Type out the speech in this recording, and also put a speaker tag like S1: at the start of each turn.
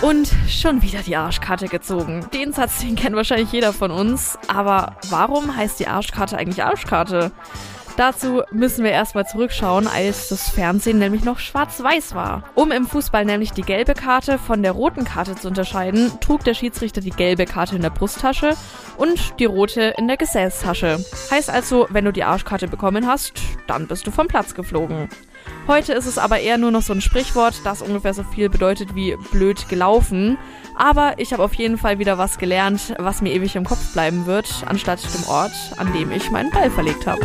S1: Und schon wieder die Arschkarte gezogen. Den Satz, den kennt wahrscheinlich jeder von uns. Aber warum heißt die Arschkarte eigentlich Arschkarte? Dazu müssen wir erstmal zurückschauen, als das Fernsehen nämlich noch schwarz-weiß war. Um im Fußball nämlich die gelbe Karte von der roten Karte zu unterscheiden, trug der Schiedsrichter die gelbe Karte in der Brusttasche und die rote in der Gesäßtasche. Heißt also, wenn du die Arschkarte bekommen hast, dann bist du vom Platz geflogen. Heute ist es aber eher nur noch so ein Sprichwort, das ungefähr so viel bedeutet wie blöd gelaufen. Aber ich habe auf jeden Fall wieder was gelernt, was mir ewig im Kopf bleiben wird, anstatt dem Ort, an dem ich meinen Ball verlegt habe.